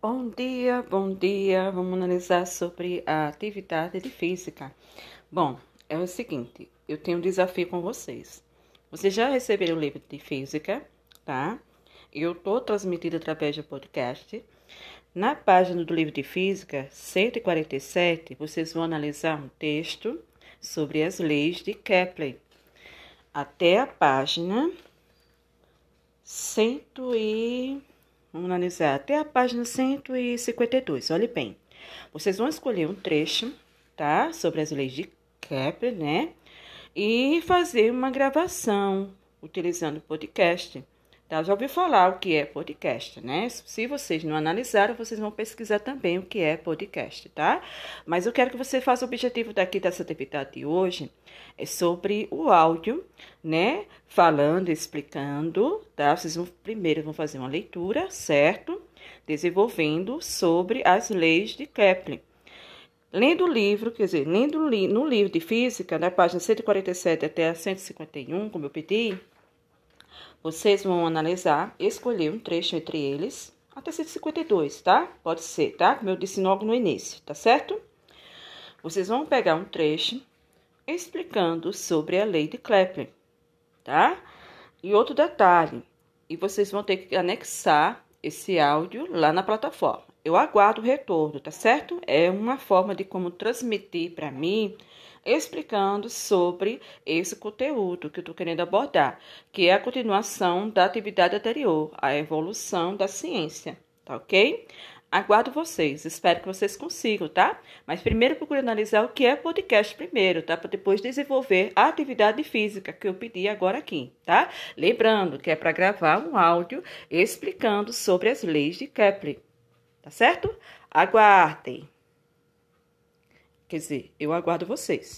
Bom dia, bom dia. Vamos analisar sobre a atividade de física. Bom, é o seguinte, eu tenho um desafio com vocês. Vocês já receberam o livro de física, tá? Eu estou transmitindo através do podcast. Na página do livro de física 147, vocês vão analisar um texto sobre as leis de Kepler. Até a página 100 e Vamos analisar até a página 152. Olhe bem. Vocês vão escolher um trecho, tá? Sobre as leis de Kepler, né? E fazer uma gravação utilizando o podcast. Tá? Já ouviu falar o que é podcast, né? Se vocês não analisaram, vocês vão pesquisar também o que é podcast, tá? Mas eu quero que você faça o objetivo daqui dessa atividade de hoje é sobre o áudio, né? Falando, explicando, tá? Vocês vão primeiro vão fazer uma leitura, certo? Desenvolvendo sobre as leis de Kepler. Lendo o livro, quer dizer, lendo no livro de física, na página 147 até a 151, como eu pedi, vocês vão analisar, escolher um trecho entre eles, até 152, tá? Pode ser, tá? Como eu disse logo no início, tá certo? Vocês vão pegar um trecho explicando sobre a lei de Kepler, tá? E outro detalhe, e vocês vão ter que anexar esse áudio lá na plataforma. Eu aguardo o retorno, tá certo? É uma forma de como transmitir para mim explicando sobre esse conteúdo que eu estou querendo abordar, que é a continuação da atividade anterior, a evolução da ciência, tá ok? Aguardo vocês, espero que vocês consigam, tá? Mas primeiro procure analisar o que é podcast primeiro, tá? Para depois desenvolver a atividade física que eu pedi agora aqui, tá? Lembrando que é para gravar um áudio explicando sobre as leis de Kepler, tá certo? Aguardem! Quer dizer, eu aguardo vocês.